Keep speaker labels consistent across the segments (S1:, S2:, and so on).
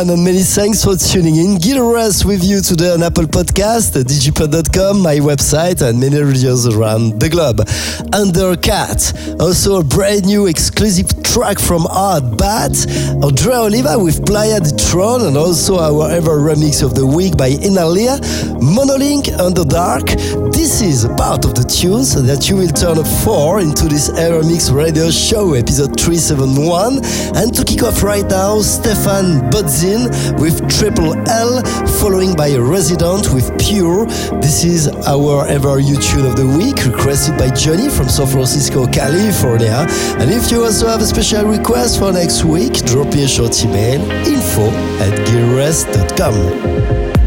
S1: And many thanks for tuning in. Gil Everest with you today on Apple Podcast, digipod.com, my website, and many radios around the globe. Undercat, also a brand new exclusive track from Artbat, Andrea Oliva with Playa de Tron, and also our ever remix of the week by Innellea, Monolink Under Dark. This is part of the tunes that you will turn up for into this EverMix radio show, episode 371. And to kick off right now, Stephan Bodzin with Triple L, following by a Resident with Pure. This is our ever YouTube of the week, requested by Johnny from San Francisco, California. And if you also have a special request for next week, drop me a short email info at gearrest.com.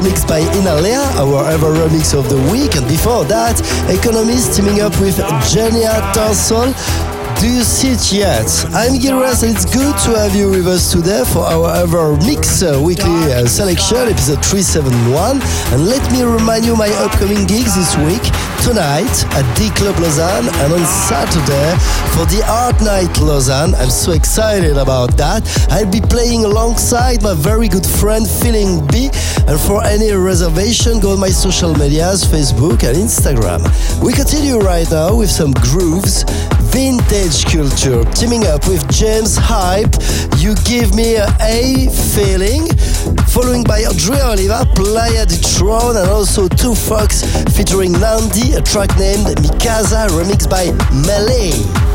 S1: Remixed by Innellea, our ever remix of the week. And before that, Economist teaming up with Genia Tarsol. Do you see it yet? I'm Gilres and it's good to have you with us today for our EverMix uh, weekly uh, selection, episode 371. And let me remind you my upcoming gigs this week tonight at D Club Lausanne and on Saturday for the Art Night Lausanne. I'm so excited about that. I'll be playing alongside my very good friend Feeling B. And for any reservation, go on my social medias, Facebook and Instagram. We continue right now with some grooves Vintage Culture, teaming up with James Hype. You give me a A feeling. Following by Andrea Oliva, Playa di Tron, and also Two Fox featuring Nandi, a track named Mikasa, remixed by Melee.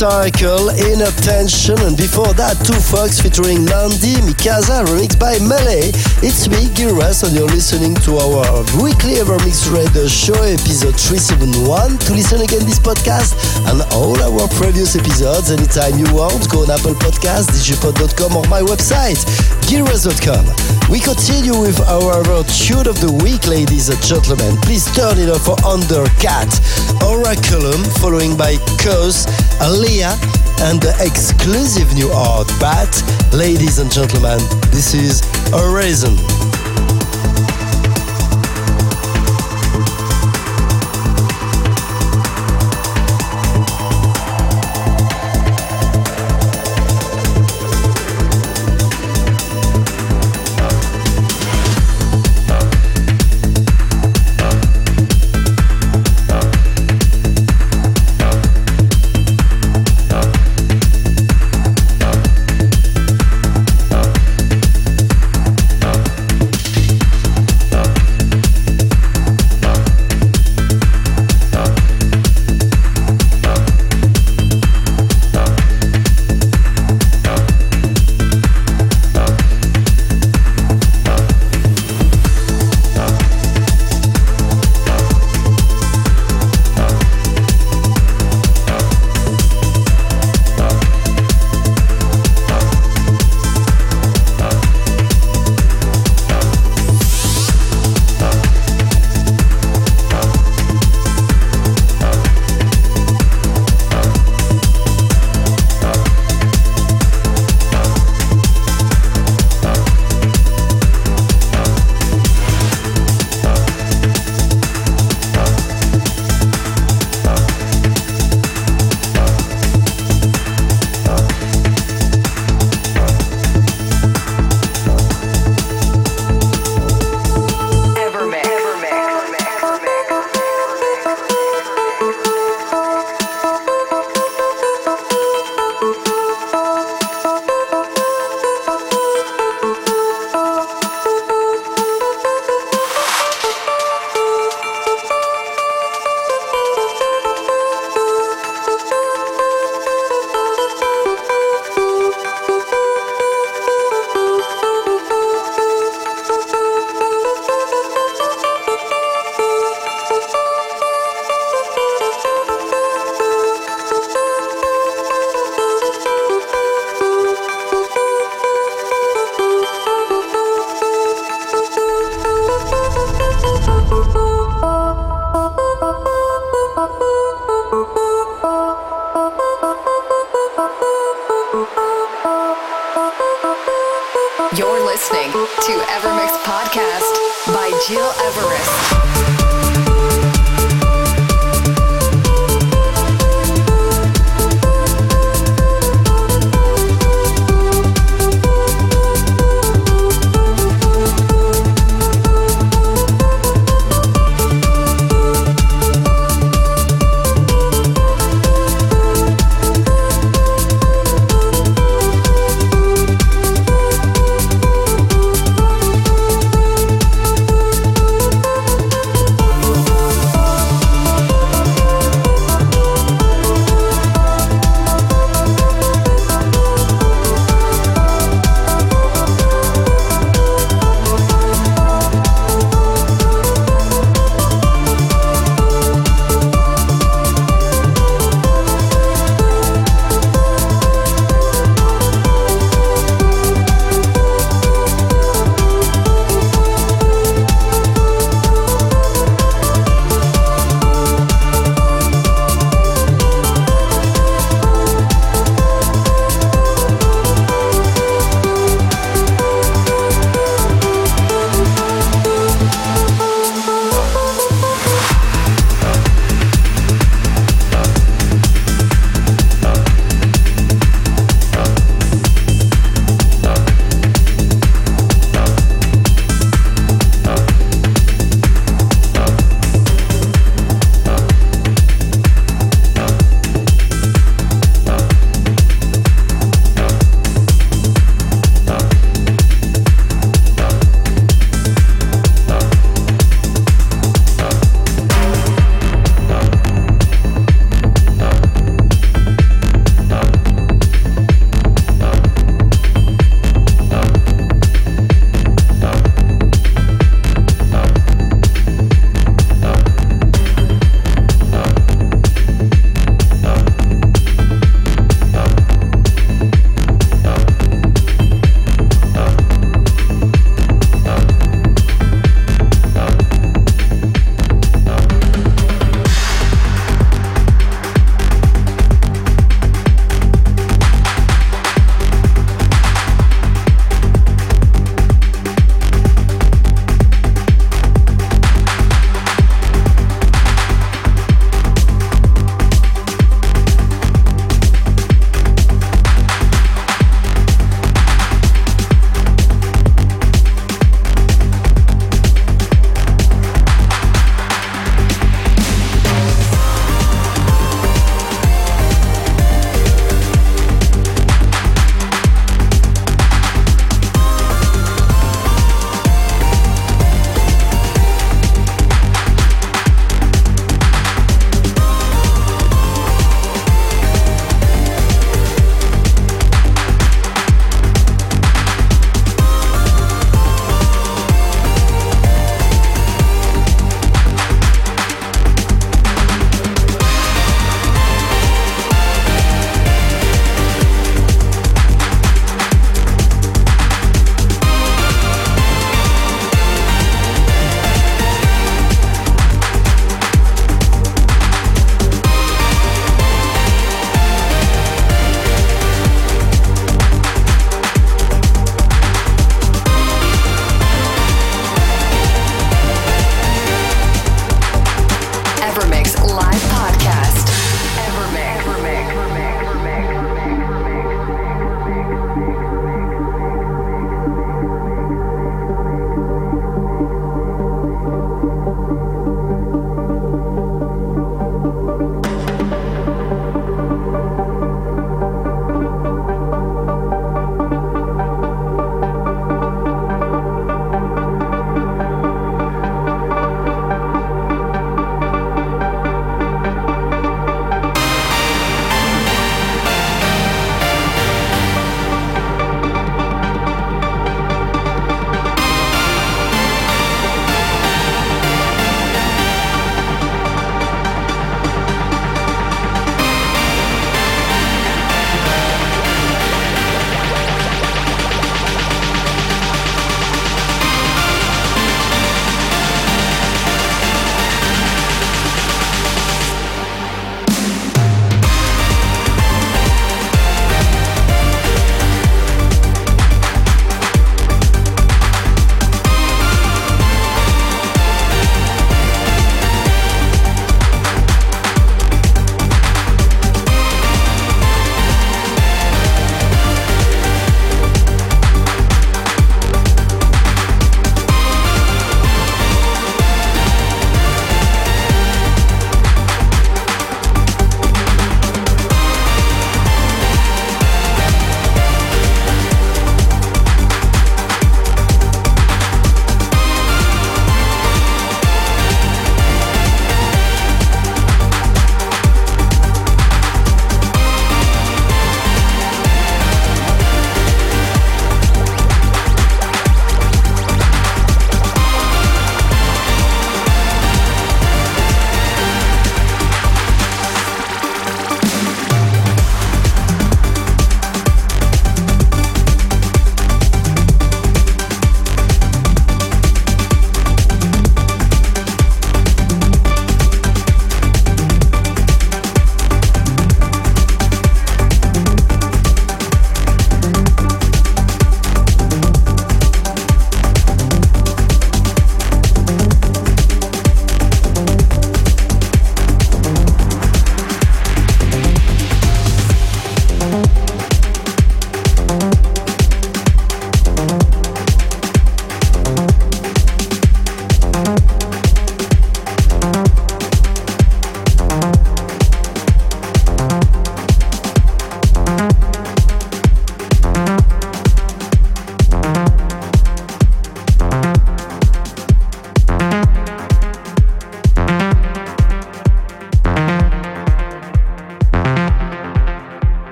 S1: Cycle, Inattention, and before that, Two Fox featuring Mandy Mikasa, remixed by Melee. It's me, Everest, and you're listening to our weekly EverMix Radio show, episode 371. To listen again this podcast and all our previous episodes anytime you want, go on Apple Podcasts, digipod.com or my website, gilres.com. We continue with our tune of the week, ladies and gentlemen. Please turn it up for Undercatt, Oraculum, following by Cause, Alia, and the exclusive new art But, Ladies and gentlemen, this is Horizon.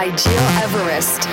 S2: By Gil Everest.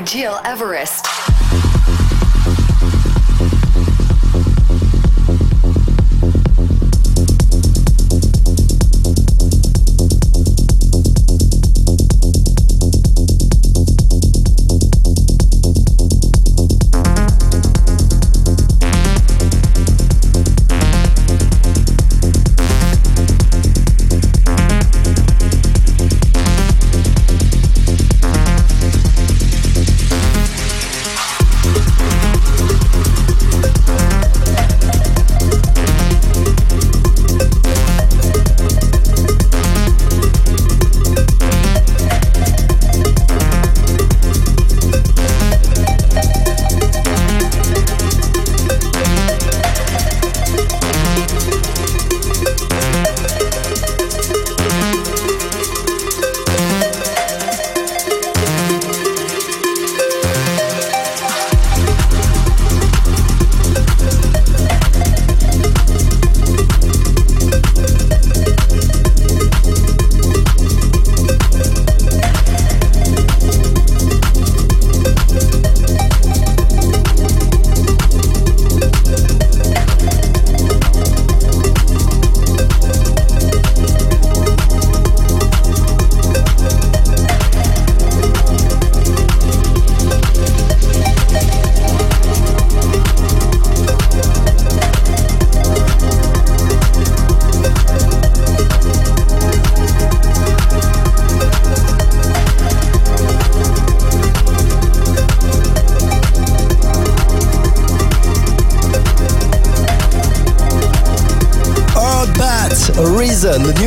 S2: Gil Everest.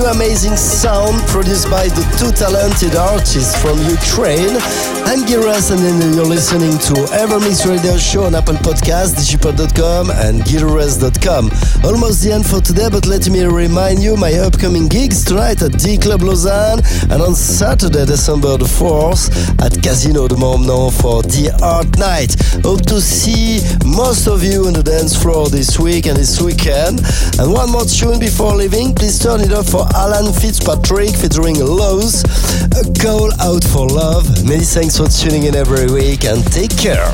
S1: Amazing sound produced by the two talented artists from Ukraine. I'm Giras and then you're listening to EverMix Radio Show on Apple Podcast, digipod.com and giras.com. Almost the end for today, but let me remind you my upcoming gigs tonight at D Club Lausanne and on Saturday, December the 4th at Casino de Montbenon for the Art Night. Hope to see most of you on the dance floor this week and this weekend. And one more tune before leaving, please turn it up for Alan Fitzpatrick featuring Lowe's, A Call Out for Love. Many thanks for tuning in every week and take care.